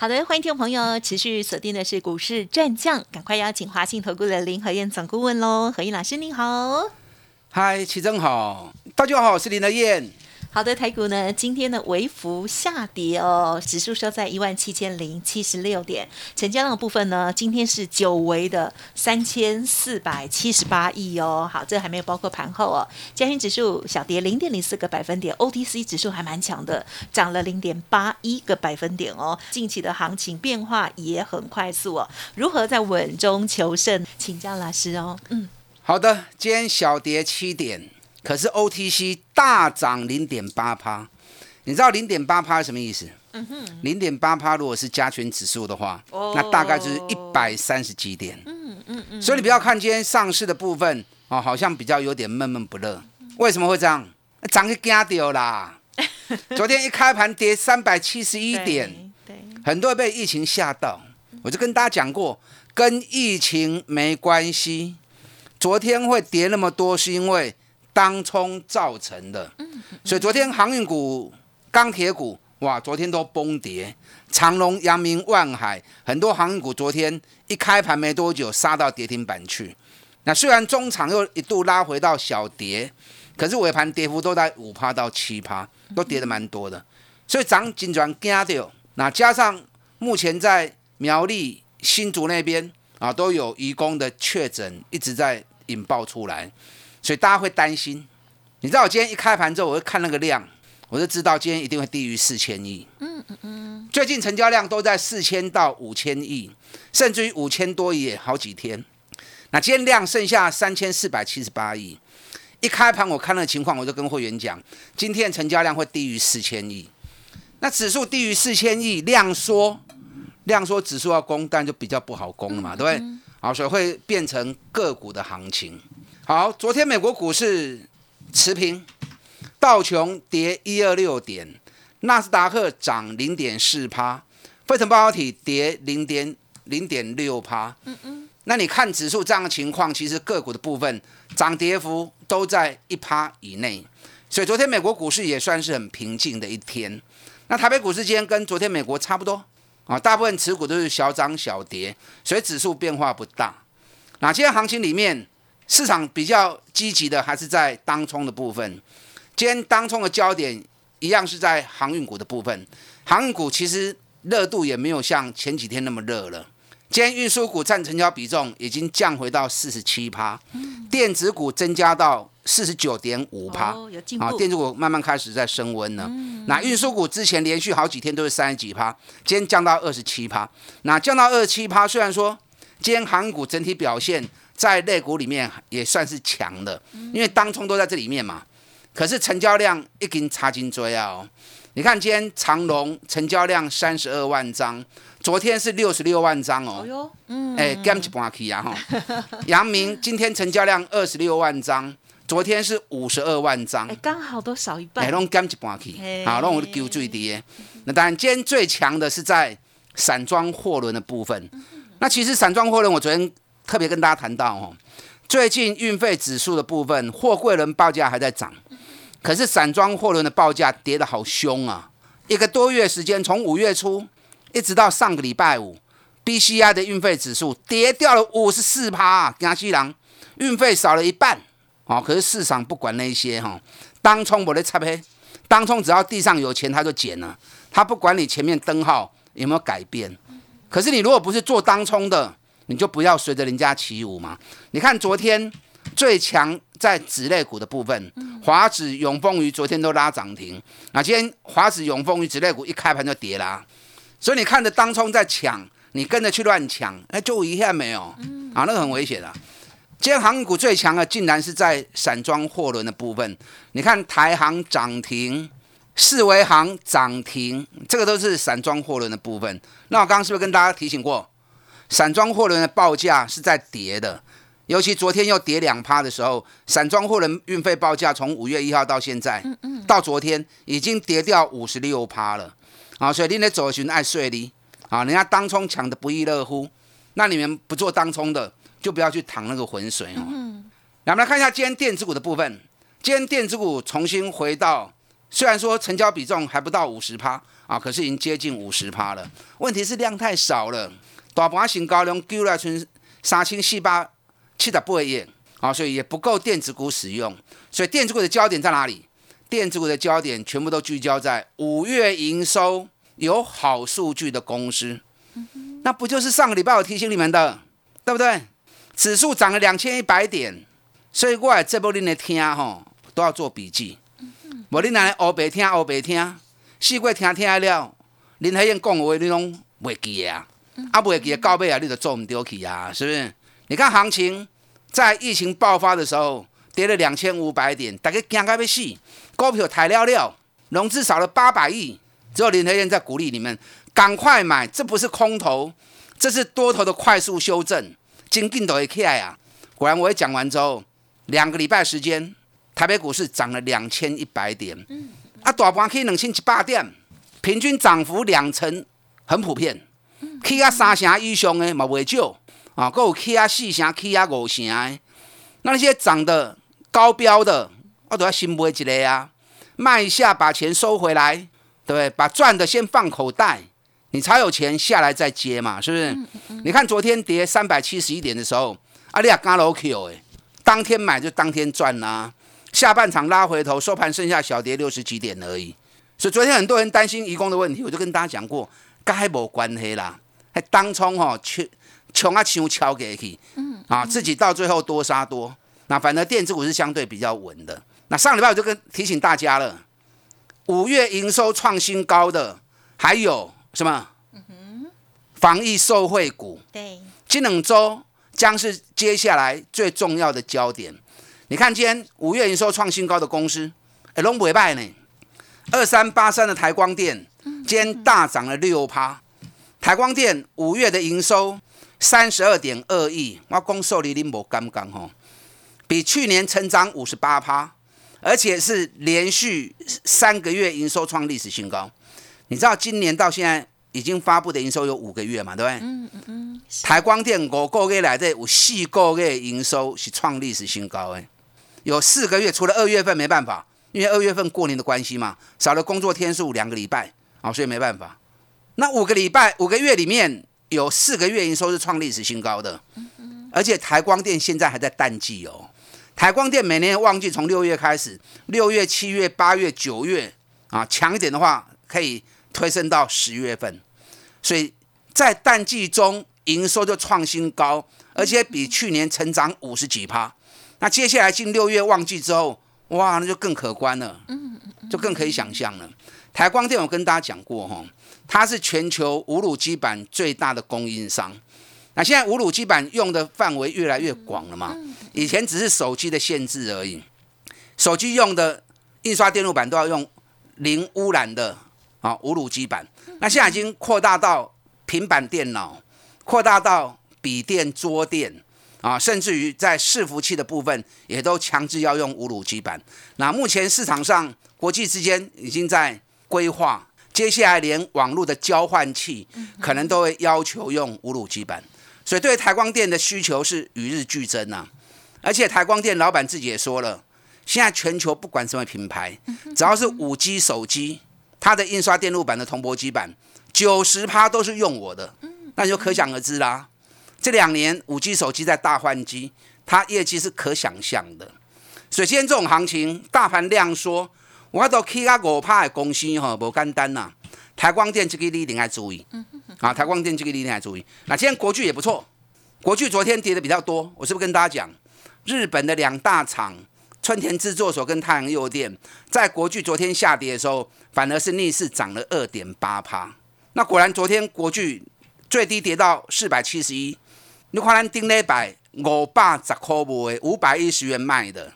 好的，欢迎听众朋友持续锁定的是股市战将，赶快邀请华信投顾的林和燕总顾问喽，何燕老师您好。嗨，齐正好，大家好，我是林和燕。好的，台股呢，今天呢微幅下跌哦，指数收在一万七千零七十六点，成交量的部分呢，今天是久违的三千四百七十八亿哦。好，这还没有包括盘后哦。加权指数小跌零点零四个百分点，OTC 指数还蛮强的，涨了零点八一个百分点哦。近期的行情变化也很快速哦，如何在稳中求胜？请教老师哦。嗯，好的，今天小跌七点。可是 OTC 大涨零点八趴，你知道零点八趴是什么意思？零点八趴如果是加权指数的话，那大概就是一百三十几点。嗯嗯嗯。所以你不要看今天上市的部分哦，好像比较有点闷闷不乐。为什么会这样？涨去惊掉啦！昨天一开盘跌三百七十一点，很多人被疫情吓到。我就跟大家讲过，跟疫情没关系。昨天会跌那么多，是因为。当冲造成的，所以昨天航运股、钢铁股，哇，昨天都崩跌。长隆、阳明、万海，很多航运股昨天一开盘没多久杀到跌停板去。那虽然中场又一度拉回到小跌，可是尾盘跌幅都在五趴到七趴，都跌的蛮多的。所以涨紧转惊掉。那加上目前在苗栗、新竹那边啊，都有移工的确诊一直在引爆出来。所以大家会担心，你知道我今天一开盘之后，我会看那个量，我就知道今天一定会低于四千亿。嗯嗯嗯。最近成交量都在四千到五千亿，甚至于五千多亿好几天。那今天量剩下三千四百七十八亿。一开盘我看那个情况，我就跟会员讲，今天成交量会低于四千亿。那指数低于四千亿，量缩，量缩指数要攻，但就比较不好攻了嘛，对不对？好，所以会变成个股的行情。好，昨天美国股市持平，道琼跌一二六点，纳斯达克涨零点四趴，费城半导体跌零点零点六趴。嗯嗯，那你看指数这样的情况，其实个股的部分涨跌幅都在一趴以内，所以昨天美国股市也算是很平静的一天。那台北股市今天跟昨天美国差不多啊，大部分持股都是小涨小跌，所以指数变化不大。那今天行情里面。市场比较积极的还是在当冲的部分，今天当冲的焦点一样是在航运股的部分。航运股其实热度也没有像前几天那么热了。今天运输股占成交比重已经降回到四十七趴，电子股增加到四十九点五趴，啊，电子股慢慢开始在升温了。那运输股之前连续好几天都是三十几趴，今天降到二十七趴。那降到二十七趴，虽然说今天航运股整体表现。在类股里面也算是强的，因为当冲都在这里面嘛。可是成交量一根插金锥啊！哦，你看今天长隆成交量三十二万张，昨天是六十六万张哦。哟，嗯，哎，game 一半去啊哈。阳明今天成交量二十六万张，昨天是五十二万张，哎，刚好都少一半。哎，拢 game 一半去，好，让我丢最低。那当然，今天最强的是在散装货轮的部分。那其实散装货轮，我昨天。特别跟大家谈到哦，最近运费指数的部分，货柜轮报价还在涨，可是散装货轮的报价跌得好凶啊！一个多月时间，从五月初一直到上个礼拜五，BCI 的运费指数跌掉了五十四趴，亚西郎运费少了一半哦。可是市场不管那些哈，当冲我的擦黑，当冲只要地上有钱他就捡了，他不管你前面灯号有没有改变。可是你如果不是做当冲的，你就不要随着人家起舞嘛！你看昨天最强在子类股的部分，华子、永丰鱼昨天都拉涨停。那今天华子、永丰鱼子类股一开盘就跌啦，所以你看着当冲在抢，你跟着去乱抢，哎，就一下没有，啊，那个很危险的。今天航运股最强的，竟然是在散装货轮的部分。你看台航涨停，四维航涨停，这个都是散装货轮的部分。那我刚刚是不是跟大家提醒过？散装货轮的报价是在跌的，尤其昨天又跌两趴的时候，散装货轮运费报价从五月一号到现在，到昨天已经跌掉五十六趴了。啊，所以你得走寻爱睡哩。啊，人家当冲抢的不亦乐乎，那你们不做当冲的，就不要去淌那个浑水哦。嗯来，我们来看一下今天电子股的部分。今天电子股重新回到，虽然说成交比重还不到五十趴啊，可是已经接近五十趴了。问题是量太少了，大盘新高量丢了存三千四百七十八亿啊，所以也不够电子股使用。所以电子股的焦点在哪里？电子股的焦点全部都聚焦在五月营收有好数据的公司。那不就是上个礼拜我提醒你们的，对不对？指数涨了两千一百点，所以我也这波恁来听吼。都要做笔记，无你来黑白听黑白听，四过听听了，林海燕讲的话你拢袂记啊，啊袂记到尾啊，你就做唔丢去啊，是不是？你看行情在疫情爆发的时候跌了两千五百点，大家惊到要死，股票抬了了，融资少了八百亿，只有林德燕在鼓励你们赶快买，这不是空头，这是多头的快速修正，金劲都会起来啊！果然，我一讲完之后，两个礼拜时间。台北股市涨了两千一百点，啊，大盘以两千七八点，平均涨幅两成，很普遍。起啊三成以上的嘛袂少，啊，够有起啊四成、起啊五成的。那那些涨的高标的，我都要先买一个啊，卖一下把钱收回来，对不对？把赚的先放口袋，你才有钱下来再接嘛，是不是？你看昨天跌三百七十一点的时候，啊，你也刚老 Q 哎，当天买就当天赚啦。下半场拉回头，收盘剩下小跌六十几点而已。所以昨天很多人担心移工的问题，我就跟大家讲过，该无关系啦。还当冲吼，穷穷啊穷敲给去，嗯啊，自己到最后多杀多。那反正电子股是相对比较稳的。那上礼拜我就跟提醒大家了，五月营收创新高的还有什么？嗯哼，防疫受惠股。对，这两周将是接下来最重要的焦点。你看，今天五月营收创新高的公司，哎，龙尾败呢？二三八三的台光电，今天大涨了六趴。台光电五月的营收三十二点二亿，我公受你林无刚刚吼，比去年成长五十八趴，而且是连续三个月营收创历史新高。你知道今年到现在已经发布的营收有五个月嘛？对不对？嗯嗯嗯。台光电五个月来的有四个月营收是创历史新高诶。有四个月，除了二月份没办法，因为二月份过年的关系嘛，少了工作天数两个礼拜啊，所以没办法。那五个礼拜、五个月里面有四个月营收是创历史新高的，而且台光电现在还在淡季哦。台光电每年旺季从六月开始，六月、七月、八月、九月啊，强一点的话可以推升到十月份，所以在淡季中营收就创新高，而且比去年成长五十几趴。那接下来进六月旺季之后，哇，那就更可观了，就更可以想象了。台光电我跟大家讲过哈，它是全球无卤基板最大的供应商。那现在无卤基板用的范围越来越广了嘛，以前只是手机的限制而已，手机用的印刷电路板都要用零污染的啊无卤基板。那现在已经扩大到平板电脑，扩大到笔电、桌电。啊，甚至于在伺服器的部分，也都强制要用无卤基板。那目前市场上国际之间已经在规划，接下来连网络的交换器可能都会要求用无卤基板。所以对台光电的需求是与日俱增呐。而且台光电老板自己也说了，现在全球不管什么品牌，只要是五 G 手机，它的印刷电路板的铜箔基板九十趴都是用我的，那就可想而知啦。这两年五 G 手机在大换机，它业绩是可想象的。所以今天这种行情，大盘量缩，我都起啊五趴的公司吼，不简单呐。台光电这个你一定要注意，啊，台光电这个你一定要注意。那今天国巨也不错，国巨昨天跌的比较多，我是不是跟大家讲，日本的两大厂春田制作所跟太阳诱电，在国巨昨天下跌的时候，反而是逆势涨了二点八趴。那果然昨天国巨最低跌到四百七十一。你看，咱顶礼拜五百十块卖，五百一十元卖的，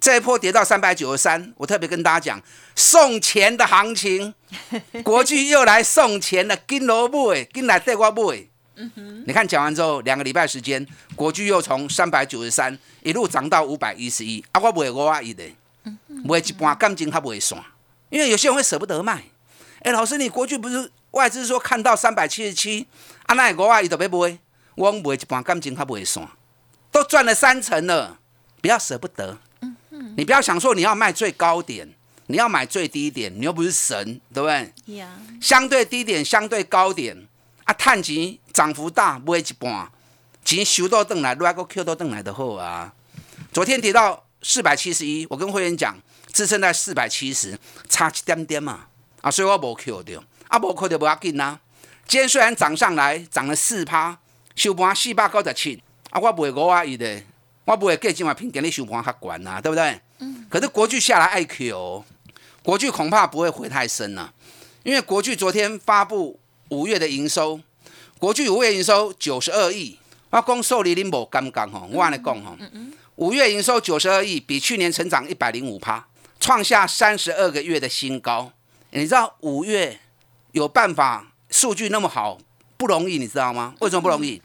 这一波跌到三百九十三。我特别跟大家讲，送钱的行情，国巨又来送钱了，金萝卜，跟来带我买。你看讲完之后，两个礼拜时间，国巨又从三百九十三一路涨到五百一十一，啊，我卖五啊一的，卖一半感情他不会算，因为有些人会舍不得卖。哎，老师，你国巨不是外资说看到三百七十七，啊，那五啊一都要卖，我买一半感情他不会算，都赚了三成了，不要舍不得。你不要想说你要卖最高点，你要买最低点，你又不是神，对不对？相对低点，相对高点。啊，探钱涨幅大，买一半，钱收到等来，来个 Q 到等来的好啊。昨天跌到四百七十一，我跟会员讲，支撑在四百七十，差一点点嘛。啊，所以我无 Q 掉，啊无 Q 掉不要紧呐。今天虽然涨上来，涨了四趴，收盘四百九十七，啊，我卖五啊一的，我不会给今晚平给你收盘较悬呐，对不对？嗯。可是国巨下来爱 Q，国巨恐怕不会回太深了，因为国巨昨天发布。五月的营收，国巨五月营收九十二亿，我讲受理你无刚刚吼，我安尼讲吼，五月营收九十二亿，比去年成长一百零五趴，创下三十二个月的新高。你知道五月有办法数据那么好不容易，你知道吗？为什么不容易？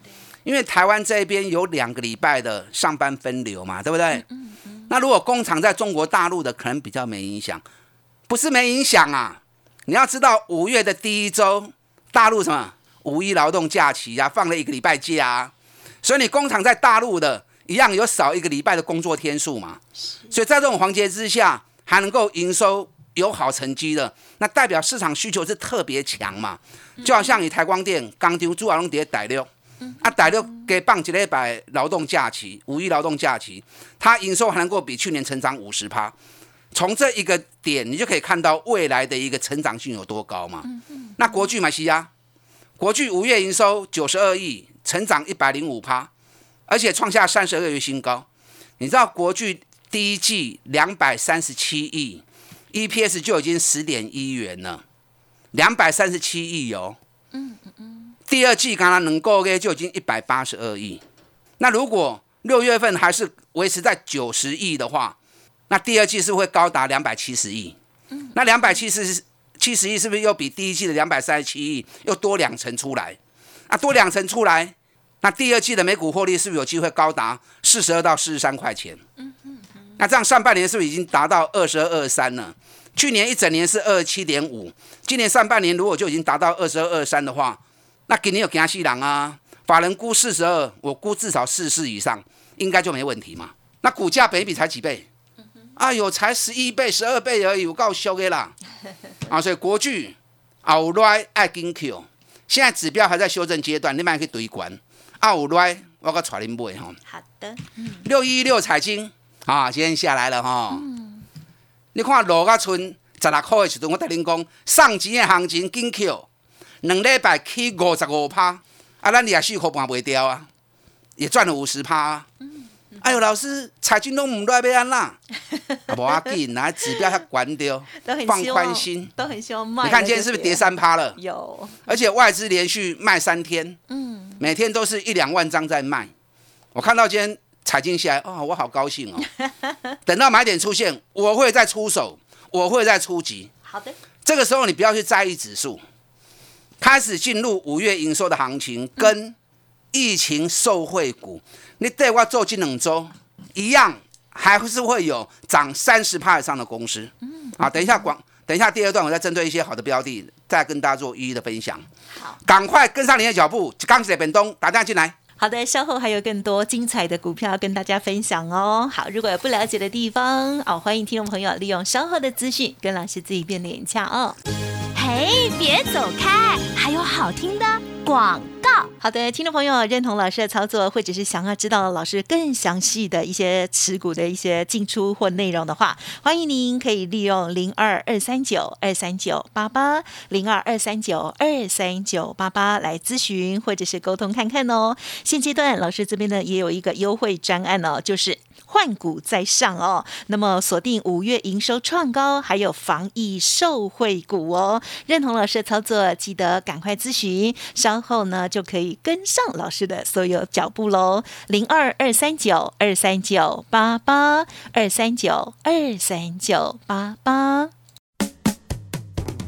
因为台湾这边有两个礼拜的上班分流嘛，对不对？那如果工厂在中国大陆的，可能比较没影响，不是没影响啊。你要知道五月的第一周。大陆什么五一劳动假期呀，放了一个礼拜假啊，所以你工厂在大陆的一样有少一个礼拜的工作天数嘛，所以在这种环节之下还能够营收有好成绩的，那代表市场需求是特别强嘛，就好像你台光电刚丢朱亚龙碟逮六，啊逮六给放一礼拜劳动假期，五一劳动假期，它营收还能够比去年成长五十趴。从这一个点，你就可以看到未来的一个成长性有多高嘛。那国巨买西亚，国巨五月营收九十二亿，成长一百零五趴，而且创下三十二个月新高。你知道国巨第一季两百三十七亿，EPS 就已经十点一元了，两百三十七亿哦。嗯嗯嗯。第二季刚刚能够嘅就已经一百八十二亿。那如果六月份还是维持在九十亿的话，那第二季是会高达两百七十亿，那两百七十七十亿是不是又比第一季的两百三十七亿又多两成出来？那多两成出来，那第二季的每股获利是不是有机会高达四十二到四十三块钱？那这样上半年是不是已经达到二十二二三了？去年一整年是二七点五，今年上半年如果就已经达到二十二二三的话，那今年有惊死人啊？法人估四十二，我估至少四十以上，应该就没问题嘛？那股价本比才几倍？哎呦，才十一倍、十二倍而已，我够俗的啦！啊，所以国巨后来爱金 Q，现在指标还在修正阶段，你们可以对关。后来我个带你买哈。好的。六一六彩金啊，今天下来了哈。嗯。你看罗家村十六块的时阵，我带您讲上级的行情跟 Q，两礼拜起五十五趴，啊，咱也四块半卖掉啊，也赚了五十趴啊。哎呦，老师，财经都唔来要安啦，无要紧，拿指标它关掉，放宽心，都很希望卖。你看今天是不是跌三趴了？有，而且外资连续卖三天，嗯，每天都是一两万张在卖。我看到今天财经下来，哦，我好高兴哦。等到买点出现，我会再出手，我会再出击。好的，这个时候你不要去在意指数，开始进入五月营收的行情跟。疫情受惠股，你对我做进两周一样，还是会有涨三十帕以上的公司。嗯，好，等一下广，等一下第二段，我再针对一些好的标的，再跟大家做一一的分享。好，赶快跟上您的脚步，钢铁本东打电话进来。好的，稍后还有更多精彩的股票跟大家分享哦。好，如果有不了解的地方，哦，欢迎听众朋友利用稍后的资讯跟老师自己变脸一下哦。嘿，别走开，还有好听的广告。好的，听众朋友，认同老师的操作，或者是想要知道老师更详细的一些持股的一些进出或内容的话，欢迎您可以利用零二二三九二三九八八零二二三九二三九八八来咨询或者是沟通看看哦。现阶段老师这边呢也有一个优惠专案哦，就是换股在上哦。那么锁定五月营收创高，还有防疫受惠股哦。认同老师的操作，记得赶快咨询，稍后呢。就可以跟上老师的所有脚步喽，零二二三九二三九八八二三九二三九八八。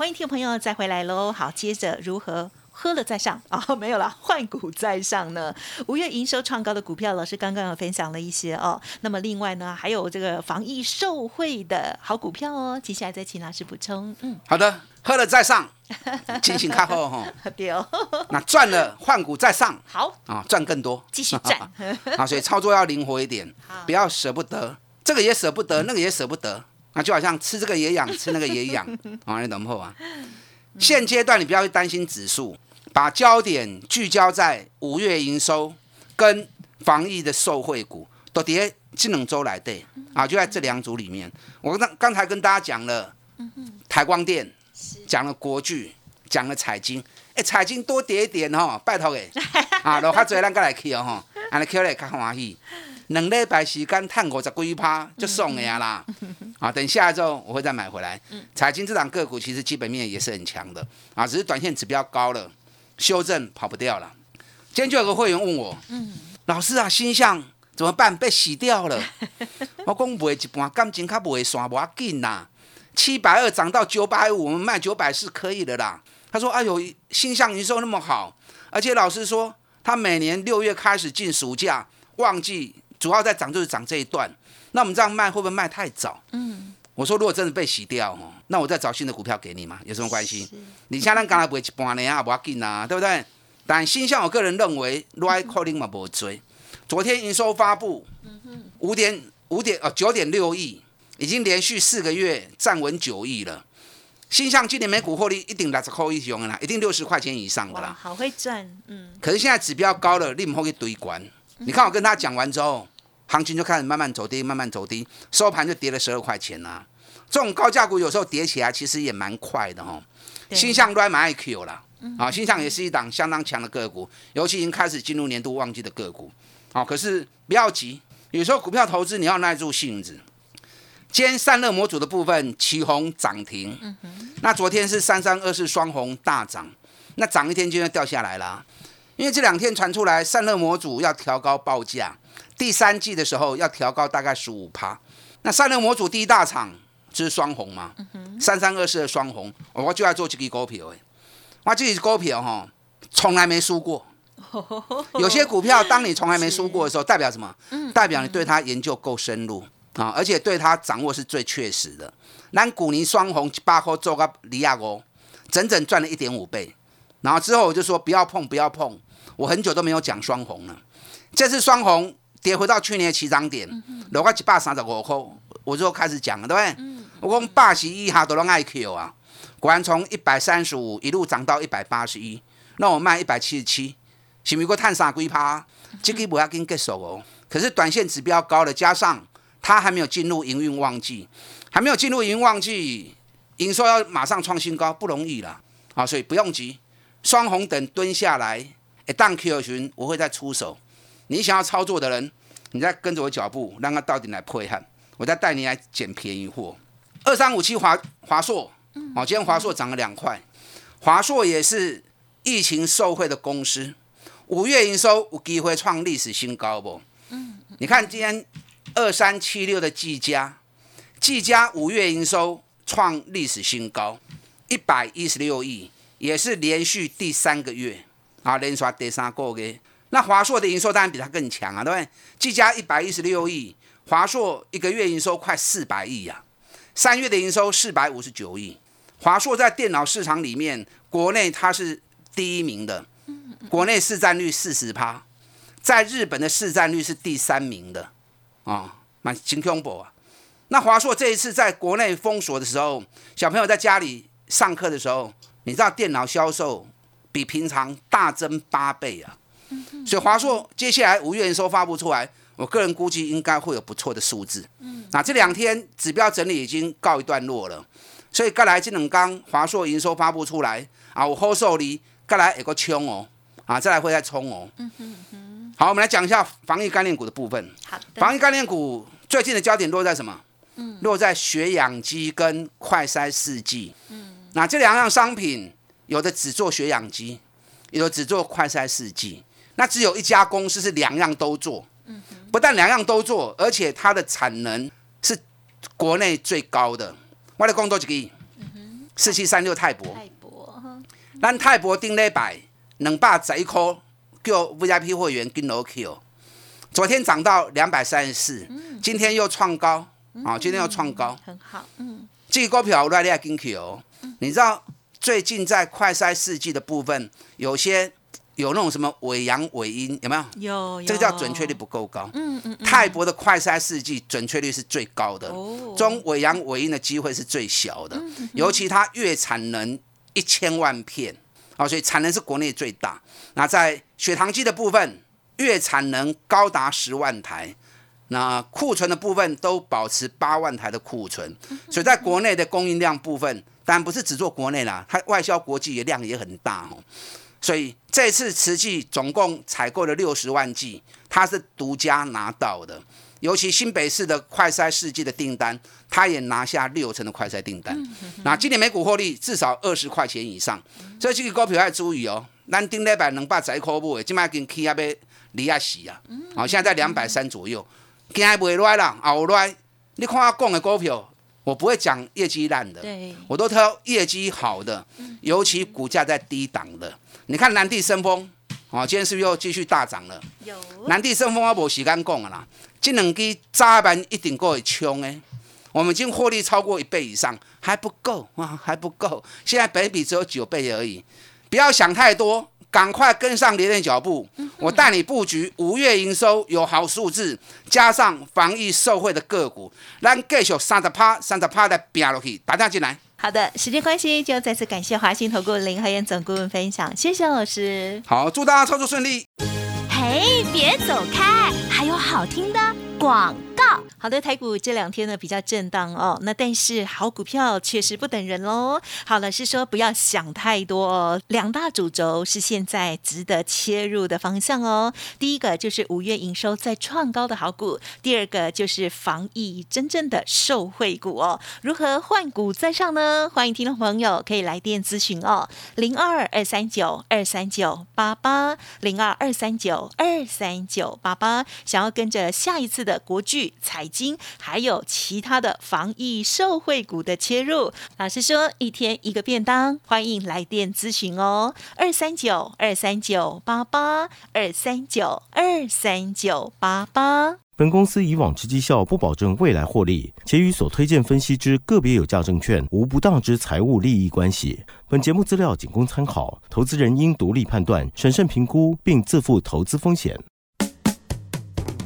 欢迎听众朋友再回来喽！好，接着如何喝了再上啊？没有了，换股再上呢？五月营收创高的股票，老师刚刚有分享了一些哦。那么另外呢，还有这个防疫受惠的好股票哦。接下来再请老师补充。嗯，好的，喝了再上，清醒看后哈。对哦。那赚了换股再上，好啊，赚更多，继续赚。啊，所以操作要灵活一点，不要舍不得，这个也舍不得，那个也舍不得。那就好像吃这个也痒，吃那个也痒，啊，你懂不啊？现阶段你不要去担心指数，把焦点聚焦在五月营收跟防疫的受惠股，都跌这两周来对啊，就在这两组里面。我刚刚才跟大家讲了台光电，讲了国巨，讲了彩金，哎，彩金多跌一点哦，拜托给 啊，落较济咱再来去哦哈，安尼去来较欢喜。两礼拜时间探五十几趴就送了呀啦！啊，等下周我会再买回来。财经这档个股其实基本面也是很强的啊，只是短线指标高了，修正跑不掉了。今天就有个会员问我，老师啊，星象怎么办？被洗掉了。我讲卖一半，感情较卖线，无要紧啦。七百二涨到九百五，我们卖九百是可以的啦。他说：哎呦，星象营收那么好，而且老师说他每年六月开始进暑假旺季。主要在涨就是涨这一段，那我们这样卖会不会卖太早？嗯，我说如果真的被洗掉哦，那我再找新的股票给你嘛，有什么关系？你现在刚才不会一半年啊，不要紧啊，对不对？但新向我个人认为，right calling 嘛不追。昨天营收发布，五点五点哦九点六亿，已经连续四个月站稳九亿了。新向今年每股获利一定六十块以上啦，一定六十块钱以上的啦。好会赚，嗯。可是现在指标高了，你唔好去堆关。你看我跟他讲完之后，行情就开始慢慢走低，慢慢走低，收盘就跌了十二块钱啦。这种高价股有时候跌起来其实也蛮快的哦。新向都还蛮 IQ 啦，啊，新向也是一档相当强的个股，尤其已经开始进入年度旺季的个股。好，可是不要急，有时候股票投资你要耐住性子。今天散热模组的部分起红涨停，那昨天是三三二四双红大涨，那涨一天就要掉下来了。因为这两天传出来散热模组要调高报价，第三季的时候要调高大概十五趴。那散热模组第一大厂就是双红嘛，三三二四的双红，我就要做这个股票诶。我这个股票哈，从来没输过。有些股票当你从来没输过的时候，代表什么？代表你对它研究够深入啊，而且对它掌握是最确实的。南古尼双红八颗做个利亚哥，整整赚了一点五倍。然后之后我就说不要碰，不要碰。我很久都没有讲双红了，这次双红跌回到去年的起涨点，落到一百三十五块，我就开始讲了，对不对？我讲霸喜一哈都拢爱 Q 啊，果然从一百三十五一路涨到一百八十一，那我卖一百七十七，是不是过探啥龟趴？这个不要跟结束哦。可是短线指标高了，加上它还没有进入营运旺季，还没有进入营运旺季，营收要马上创新高不容易了啊，所以不用急，双红等蹲下来。当 Q 群，我会再出手。你想要操作的人，你再跟着我脚步，让他到底来配合。我再带你来捡便宜货。二三五七华华硕，哦，今天华硕涨了两块。华硕也是疫情受惠的公司，五月营收有机会创历史新高不？嗯，你看今天二三七六的技嘉，技嘉五月营收创历史新高，一百一十六亿，也是连续第三个月。啊，连刷第三个月，那华硕的营收当然比它更强啊，对不对？技嘉一百一十六亿，华硕一个月营收快四百亿呀，三月的营收四百五十九亿。华硕在电脑市场里面国内它是第一名的，国内市占率四十趴，在日本的市占率是第三名的，啊，蛮惊恐怖啊。那华硕这一次在国内封锁的时候，小朋友在家里上课的时候，你知道电脑销售比平常大增八倍啊，所以华硕接下来五月营收发布出来，我个人估计应该会有不错的数字。那这两天指标整理已经告一段落了，所以刚来这两刚华硕营收发布出来啊，我后受力，刚来有个冲哦，啊，再来会再冲哦。好，我们来讲一下防疫概念股的部分。好的，防疫概念股最近的焦点落在什么？落在血氧机跟快筛试剂。嗯，那这两样商品，有的只做血氧机，有的只做快筛试剂。那只有一家公司是两样都做。嗯，不但两样都做，而且它的产能是国内最高的。我来工作几个亿。四七三六泰博，泰博，咱泰博顶礼拜两百十一块，叫 VIP 会员跟 o Q。昨天涨到两百三十四，今天又创高。啊，今天要创高，很好，嗯，这个股票我来要跟去哦。你知道最近在快筛试剂的部分，有些有那种什么伪阳伪阴，有没有？有，这个叫准确率不够高。嗯嗯。泰博的快筛试剂准确率是最高的，中伪阳伪阴的机会是最小的。尤其它月产能一千万片，啊，所以产能是国内最大。那在血糖机的部分，月产能高达十万台。那库存的部分都保持八万台的库存，所以在国内的供应量部分，当然不是只做国内啦，它外销国际的量也很大哦。所以这次慈济总共采购了六十万剂，它是独家拿到的。尤其新北市的快筛试剂的订单，它也拿下六成的快筛订单。那今年每股获利至少二十块钱以上，所以这个股票要注意哦。咱顶礼拜两百十一块五，今麦跟起要要离啊死啊，好，现在在两百三左右。今日袂赖啦，后赖。你看我讲的股票，我不会讲业绩烂的，我都挑业绩好的，尤其股价在低档的。你看南地生风，哦，今天是不是又继续大涨了？有。南地生风我无时间讲啦，这两支早盘一定够会冲诶。我们已经获利超过一倍以上，还不够啊，还不够。现在本比只有九倍而已，不要想太多。赶快跟上连连脚步，我带你布局五月营收有好数字，加上防疫受惠的个股，让继续三十趴、三十趴的拼落去，打电进来。好的，时间关系，就再次感谢华兴投顾林和燕总顾问分享，谢谢老师。好，祝大家操作顺利。嘿，别走开，还有好听的广。好的，台股这两天呢比较震荡哦，那但是好股票确实不等人喽。好了，是说不要想太多哦。两大主轴是现在值得切入的方向哦。第一个就是五月营收在创高的好股，第二个就是防疫真正的受惠股哦。如何换股再上呢？欢迎听众朋友可以来电咨询哦，零二二三九二三九八八零二二三九二三九八八，想要跟着下一次的国剧。财经还有其他的防疫受惠股的切入，老师说一天一个便当，欢迎来电咨询哦，二三九二三九八八二三九二三九八八。本公司以往之绩效不保证未来获利，且与所推荐分析之个别有价证券无不当之财务利益关系。本节目资料仅供参考，投资人应独立判断、审慎评估，并自负投资风险。